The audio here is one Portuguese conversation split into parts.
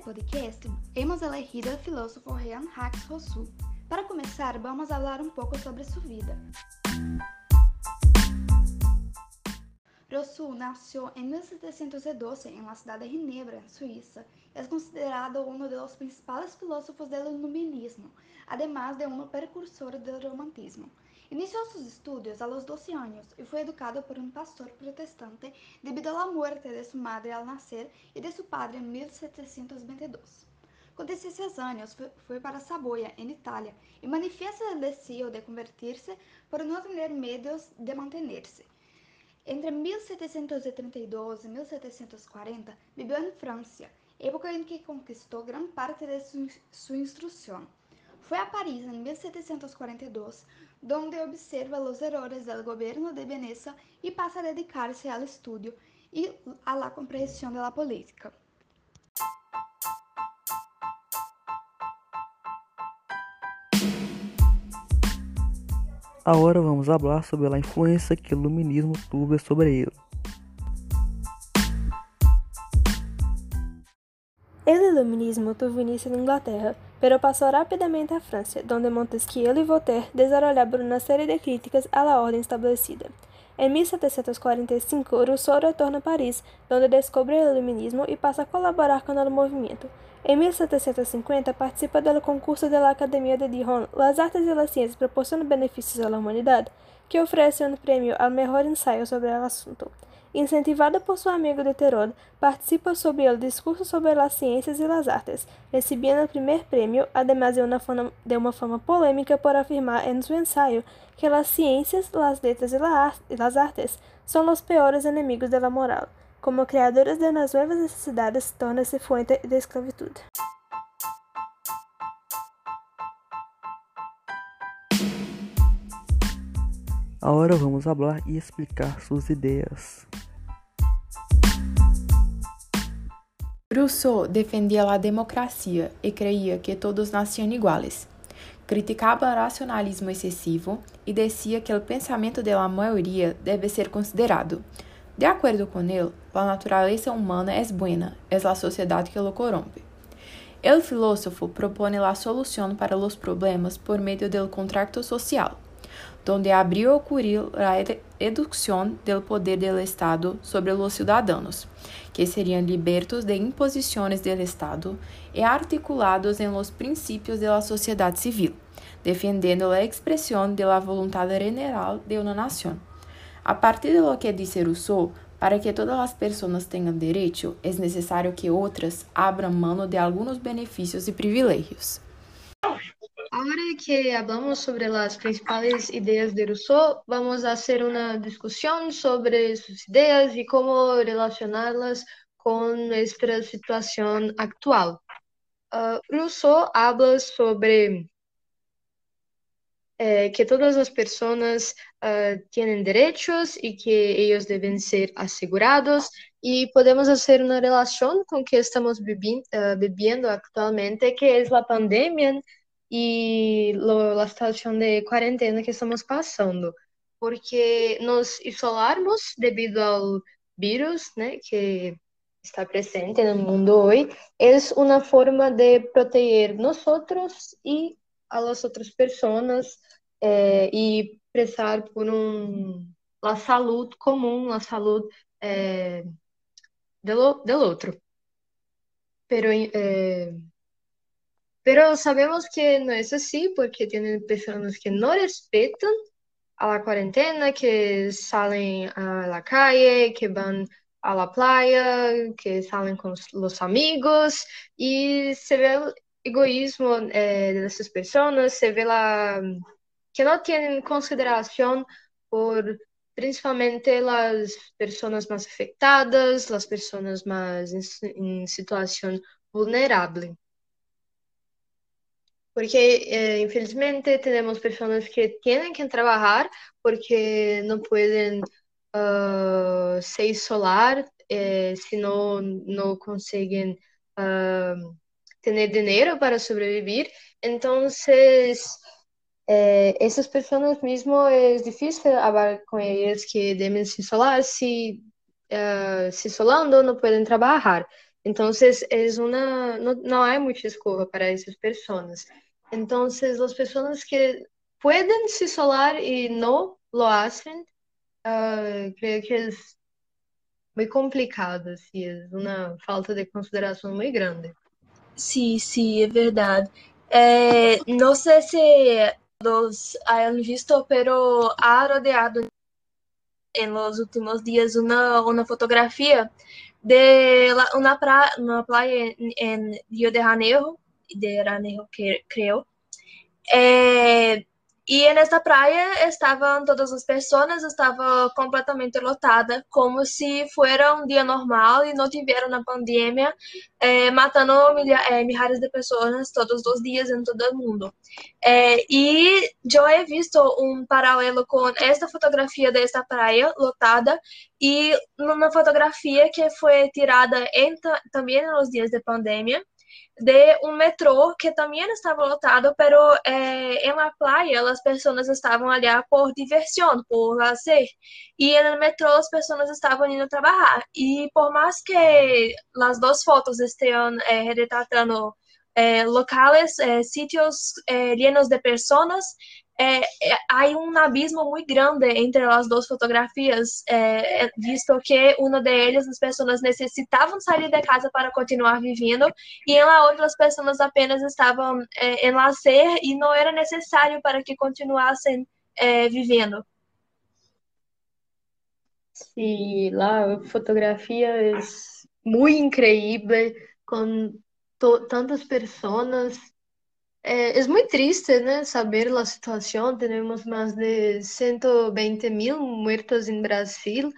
podcast, hemos elegido o filósofo Jean Jacques Rousseau. Para começar, vamos falar um pouco sobre sua vida. Rousseau nasceu em 1712 em la cidade de Ginebra, Suíça. É considerado um dos principais filósofos do iluminismo, además de um precursor do romantismo. Iniciou seus estudos aos 12 anos e foi educado por um pastor protestante devido à morte de sua madre ao nascer e de seu padre em 1722. Com 16 anos, foi para Saboia, em Itália, e manifesta o desejo de convertir-se por não ter meios de manter-se. Entre 1732 e 1740, viveu em França, época em que conquistou grande parte de sua instrução. Foi a Paris em 1742, onde observa os errores do governo de Veneza e passa a dedicar-se ao estudo e à la compreensão da política. Agora vamos falar sobre a influência que o iluminismo teve sobre ele. Teve início na Inglaterra, pero passou rapidamente à França, onde Montesquieu e Voltaire desarrollaram uma série de críticas à la ordem estabelecida. Em 1745, Rousseau retorna a Paris, onde descobre o iluminismo e passa a colaborar com o movimento. Em 1750, participa do concurso da Academia de Dijon, Las Artes e las Ciências proporcionam benefícios à humanidade, que oferece um prêmio ao melhor ensaio sobre o assunto. Incentivada por seu amigo de Terod, participa sobre o discurso sobre as ciências e as artes, recebendo o primeiro prêmio, además de uma, fama, uma fama polêmica por afirmar em seu ensaio que as ciências, as letras e as artes são os piores inimigos da moral. Como criadores de las novas necessidades, torna-se fonte de esclavitud. Agora vamos falar e explicar suas ideias. Rousseau defendia a democracia e creia que todos nasciam iguais. Criticava o racionalismo excessivo e dizia que o pensamento da maioria deve ser considerado. De acordo com ele, a natureza humana é buena, é a sociedade que o corrompe. O filósofo propõe a solução para os problemas por meio do contrato social donde abrió ocurrir a reducción del poder del Estado sobre los ciudadanos, que serían libertos de imposiciones del Estado e articulados en los principios de la civil, defendiendo la expresión de la voluntad general de una nación. A partir de lo que dice Rousseau, para que todas as pessoas tenham direito, é necessário que outras abram mão de alguns benefícios e privilégios. Ahora que hablamos sobre las principales ideas de Rousseau, vamos a hacer una discusión sobre sus ideas y cómo relacionarlas con nuestra situación actual. Uh, Rousseau habla sobre eh, que todas as pessoas uh, têm direitos e que eles devem ser assegurados e podemos fazer uma relação com o que estamos uh, vivendo atualmente, que é a pandemia e a situação de quarentena que estamos passando, porque nos isolarmos devido ao vírus, né, que está presente no mundo hoje, é uma forma de proteger nós e a las outras pessoas eh, e prestar por um a saúde comum, a saúde eh, do, do outro. Pero eh, Pero sabemos que no es así porque tienen personas que no respetan a la cuarentena, que salen a la calle, que van a la playa, que salen con los amigos y se ve el egoísmo eh, de esas personas, se ve la que no tienen consideración por principalmente las personas más afectadas, las personas más en, en situación vulnerable. Porque eh, infelizmente tenemos personas que tienen que trabajar porque no pueden uh, se isolar eh, si no, no consiguen uh, para sobrevivir. Entonces, eh, essas pessoas mesmo é difícil hablar com eles que devem se isolar, se, uh, se isolando não podem trabalhar. Entonces, es una, no, no hay mucha escoba para esas personas. Entonces, las personas que pueden se isolar y no lo hacen, uh, creo que es muy complicado, assim, é uma falta de consideração muito grande. Sim, sim, é verdade. É, não sei se todos hayan visto, pero ha rodeado en los últimos días una, una fotografía de la, una, pra, una, playa en, en, Río de Janeiro, de Janeiro creo, eh, e nesta praia estavam todas as pessoas, estava completamente lotada, como se fosse um dia normal e não tiveram na pandemia, eh, matando eh, milhares de pessoas todos os dias em todo o mundo. Eh, e eu he visto um paralelo com esta fotografia desta praia lotada e numa fotografia que foi tirada em, também nos dias de pandemia, de um metrô que também estava lotado, pero eh, en la playa as pessoas estavam allá por diversão, por lazer, e no metrô as pessoas estavam indo trabalhar. E por mais que as duas fotos estejam eh, retratando eh, locales, eh, sitios eh, llenos de pessoas, é, é, há um abismo muito grande entre as duas fotografias, é, é, visto que uma delas as pessoas necessitavam sair de casa para continuar vivendo e em la outra as pessoas apenas estavam é, em lazer e não era necessário para que continuassem é, vivendo. Sim, lá a fotografia é muito incrível, com tantas pessoas É, es muy triste, ¿no? Saber la situación. Tenemos más de 120 mil muertos en Brasil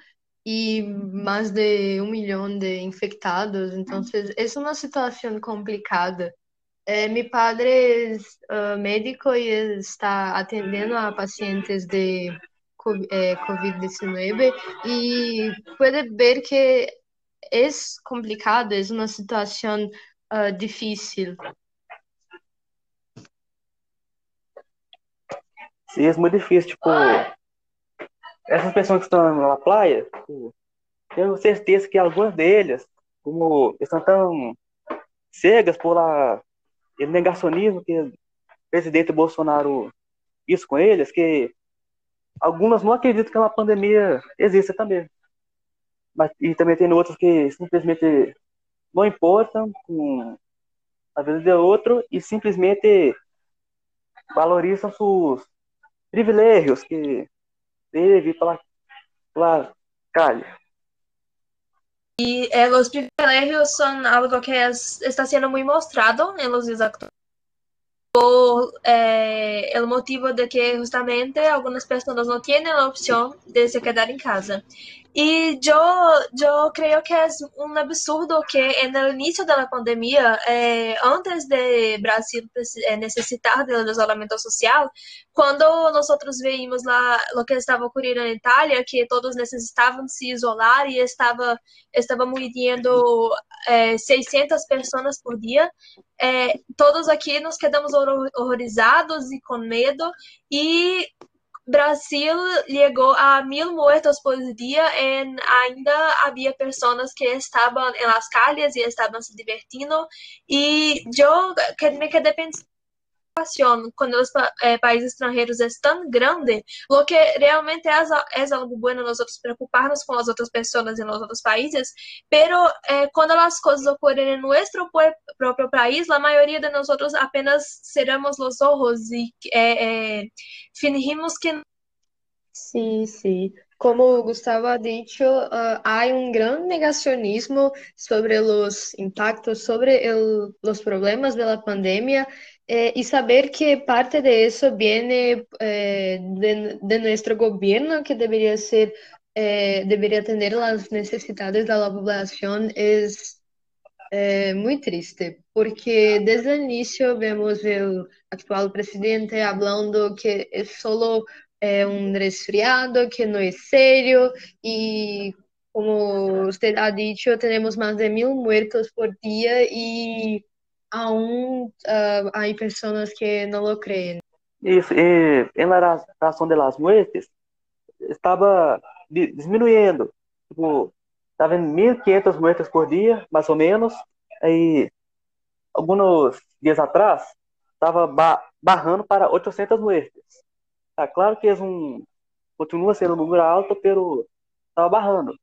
y más de un millón de infectados. Entonces, es una situación complicada. É, mi padre es uh, médico y está atendiendo a pacientes de eh, COVID-19 y puede ver que es complicado, es una situación uh, difícil. É muito difícil, tipo, essas pessoas que estão na praia, tipo, tenho certeza que algumas delas, como estão tão cegas por lá, negacionismo que o presidente Bolsonaro isso com eles, que algumas não acreditam que uma pandemia exista também. Mas, e também tem outros que simplesmente não importam com a vida de outro e simplesmente valorizam suas privilegios que teve pela, pela calle. Y eh, los privilegios son algo que es, está siendo muy mostrado en los actuales por eh, el motivo de que justamente algunas personas no tienen la opción de se quedar en casa. Y yo, yo creo que es un absurdo que inicio de la pandemia, eh, antes de Brasil eh, necesitar del isolamento social, quando nós veíamos lá o que estava ocorrendo em Itália, que todos necessitavam se isolar e estava estava morrendo é, 600 pessoas por dia, é, todos aqui nos quedamos horrorizados e com medo e Brasil chegou a mil mortos por dia e ainda havia pessoas que estavam em las calles estavam se divertindo. E eu me quedei pensando quando os eh, países extranjeros é tão grande, o que realmente é, é algo bueno nós preocuparnos com as outras pessoas em outros países, pero eh, quando as coisas ocorrem em nosso próprio país, a maioria de nós apenas cerramos os olhos e eh, fingimos que Sim, sim. Como o Gustavo ha dicho, uh, hay un negacionismo sobre los impactos, sobre los problemas de la pandemia eh, saber que parte de eso viene eh, de, de, gobierno que debería ser, eh, debería atender las necesidades de la población es muy triste, porque desde el inicio vemos el actual presidente hablando que es solo é um resfriado que não é sério e como você ha dicho, temos mais de mil muertos por dia e aún uh, há pessoas que não lo creem. Isso, e em la razão de las muertes estava diminuindo. Tipo, Estava em 1.500 muertes por dia, mais ou menos. Aí, alguns dias atrás, estava barrando para 800 muertes. Tá claro que é um continua sendo um número alto, pero estava barrando.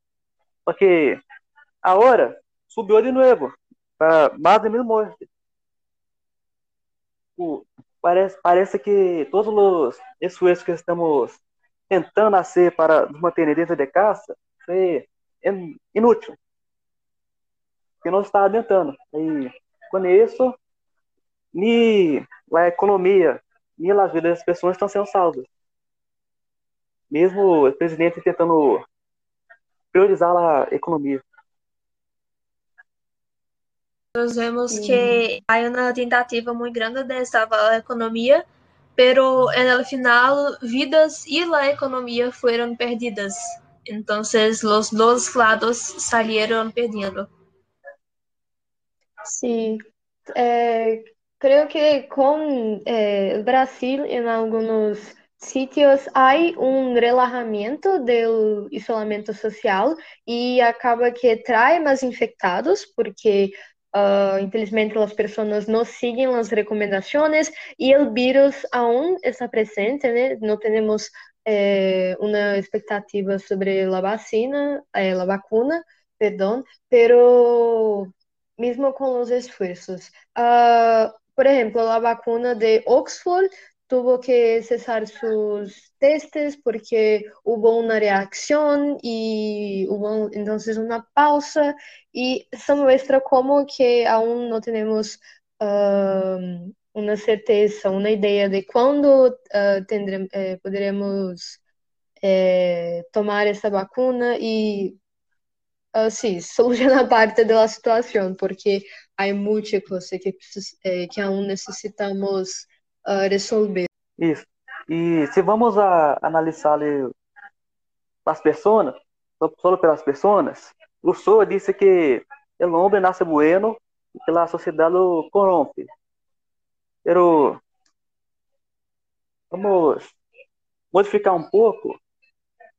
Porque a hora subiu de novo para mais de mil mortes. O, parece, parece que todos os esforços que estamos tentando fazer para nos manter dentro de casa foi inútil. Que não está adiantando. E com isso, nem a economia, nem as vidas das pessoas estão sendo salvas. Mesmo o presidente tentando priorizar a economia. Nós vemos uhum. que há uma tentativa muito grande de salvar a economia, pero no final vidas e a economia foram perdidas. Então, os dois lados saíram perdendo. Sim, é, creio que é, o Brasil em alguns sítios há um relaxamento do isolamento social e acaba que traz mais infectados, porque Uh, infelizmente as pessoas não seguem as recomendações e o vírus aún está presente, né? Não temos eh, uma expectativa sobre a vacina, eh, a vacuna, perdão, pero mesmo com os esforços. Uh, por exemplo, a vacuna de Oxford tuvo que cesar sus testes porque hubo una reacción y hubo entonces una pausa. Y eso muestra como que aún no tenemos uh, una certeza, una idea de cuándo uh, eh, podremos eh, tomar essa vacuna e assim, solucionar parte da situação, porque há muita coisa que, eh, que aún necessitamos uh, resolver. Isso. E se vamos analisar as pessoas, só pelas pessoas, Rousseau disse que o homem nasce bueno e que a sociedade o corrompe. Pero vamos modificar um pouco,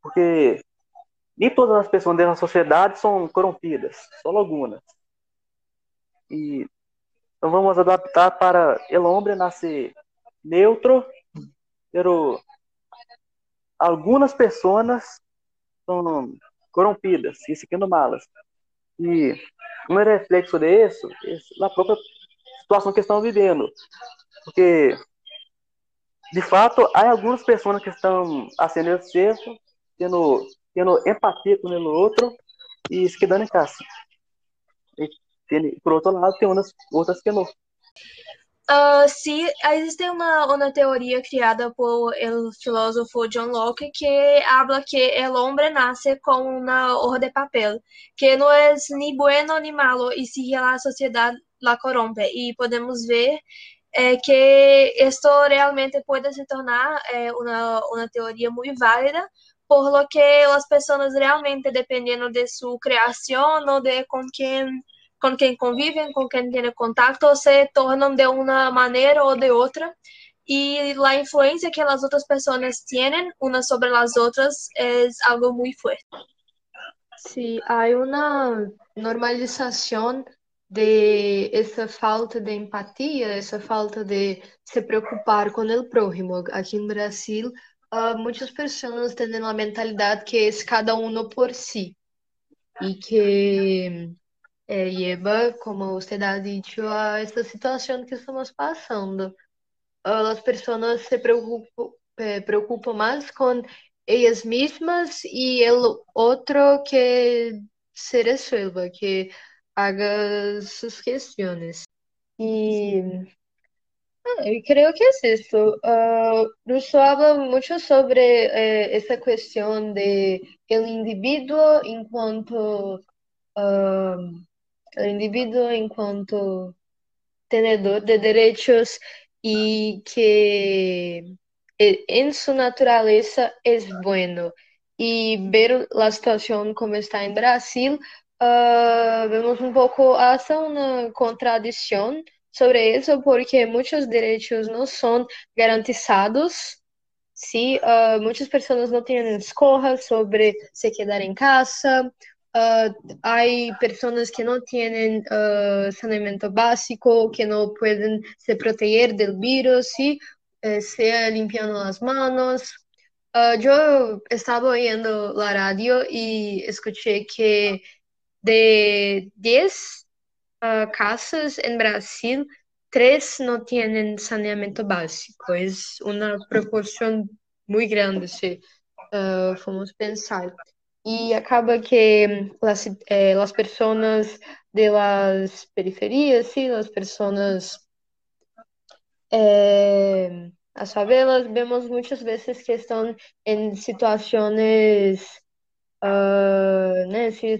porque nem todas as pessoas da sociedade são corrompidas, só algumas. E então vamos adaptar para o homem nascer neutro, pero algumas pessoas são corrompidas e seguindo malas. E um reflexo disso é a própria situação que estão vivendo. Porque, de fato, há algumas pessoas que estão acendendo certo, tendo, tendo empatia com o outro e se quedando em casa. Por outro lado, tem umas, outras que não. Uh, sim, existe uma, uma teoria criada por o filósofo John Locke que habla que o homem nasce com uma hoja de papel, que não é nem bueno nem malo e se a sociedade la corrompe. E podemos ver eh, que isto realmente pode se tornar eh, uma, uma teoria muito válida, por lo que as pessoas realmente, dependendo de sua criação ou de com quem con quien conviven, con quien tienen contacto, se tornan de una manera o de otra. Y la influencia que las otras personas tienen unas sobre las otras es algo muy fuerte. Sí, hay una normalización de essa falta de empatia, essa falta de se preocupar com o próximo. Aqui no Brasil, uh, muitas pessoas têm a mentalidade que é cada um por si e que é, lleva, como ha dicho, a esta situação que estamos passando. As pessoas se preocupam, eh, preocupam mais com elas mesmas e o outro que se resuelva, que haga suas questões. E ah, eu creio que é isso. Uh, Rousseau fala muito sobre eh, essa questão de el indivíduo enquanto uh, o indivíduo enquanto tenedor de direitos e que em sua natureza é bueno. E ver a situação como está em Brasil, uh, vemos um pouco essa uma contradição sobre isso, porque muitos direitos não são garantizados. Se uh, muitas pessoas não têm escolha sobre se quedar em casa uh, hay personas que no tienen uh, saneamiento básico, que no pueden se proteger del virus, ¿sí? Eh, sea limpiando las manos. Uh, yo estaba oyendo la radio y escuché que de 10 casas en Brasil, tres no tienen saneamiento básico. Es una proporción muy grande, si formos pensar. E acaba que las, eh, las de las periferias, sí, las personas, eh, as favelas, vemos muitas vezes que estão em situações, uh, né, que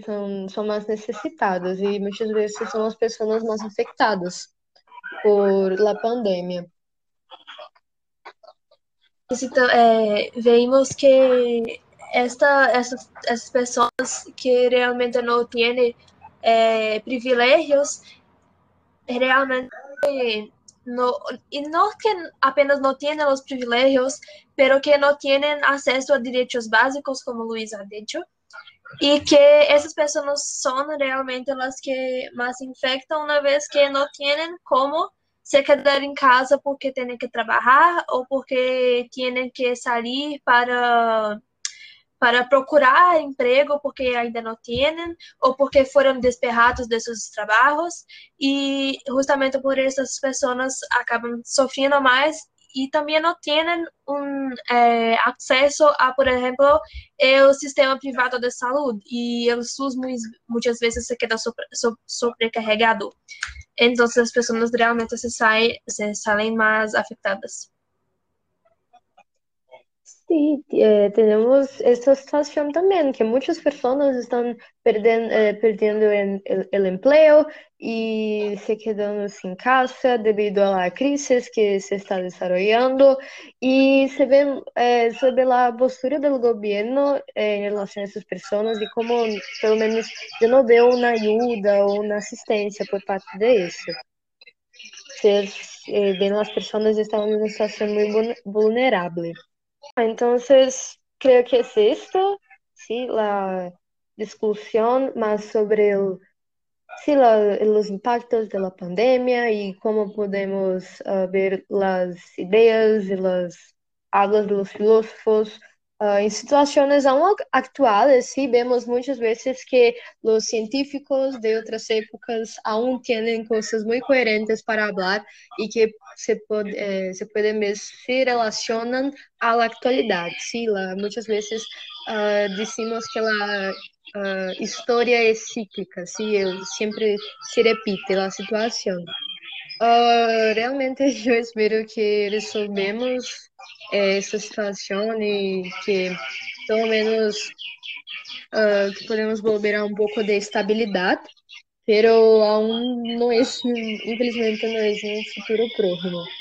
são mais necessitadas e muitas vezes são as pessoas mais afetadas por la pandemia. Então, é, vemos que esta, essas, essas pessoas que realmente não têm é, privilégios, realmente no, e não que apenas não têm os privilégios, pero que não têm acesso a direitos básicos, como Luiz ha dicho, que essas pessoas são realmente as que mais infectam, uma vez que não têm como se quedar em casa porque têm que trabalhar ou porque têm que sair para para procurar emprego porque ainda não têm ou porque foram desperrados de seus trabalhos e justamente por essas pessoas acabam sofrendo mais e também não têm um é, acesso a, por exemplo, o sistema privado de saúde e o SUS muitas vezes se queda sobre, sobrecarregado. Então, as pessoas realmente se saem, se saem mais afetadas. Sí, eh, tenemos esta situación también, que muchas personas están perden, eh, perdiendo en el, el, empleo y se quedando sin casa debido a la crisis que se está desarrollando y se ve, eh, sobre la postura del gobierno en relación a esas personas y como, pelo menos, yo no veo una ayuda o una asistencia por parte de eso. Se, eh, ven las personas están en una situación muy vulnerable. Entonces, creo que es esto, sí, la discusión más sobre el, sí, la, los impactos de la pandemia y cómo podemos uh, ver las ideas y las hablas de los filósofos Uh, em situações aún atuais, sí, vemos muitas vezes que os científicos de outras épocas aún têm coisas muito coerentes para falar e que se, pode, eh, se podem ver se relacionam à atualidade. Sí, la, muitas vezes uh, que a uh, história é cíclica, sí, sempre se repite a situação. Uh, realmente eu espero que resolvemos essa situação e que pelo menos uh, que podemos volver a um pouco de estabilidade, pero aún não é, infelizmente, não é um futuro próximo.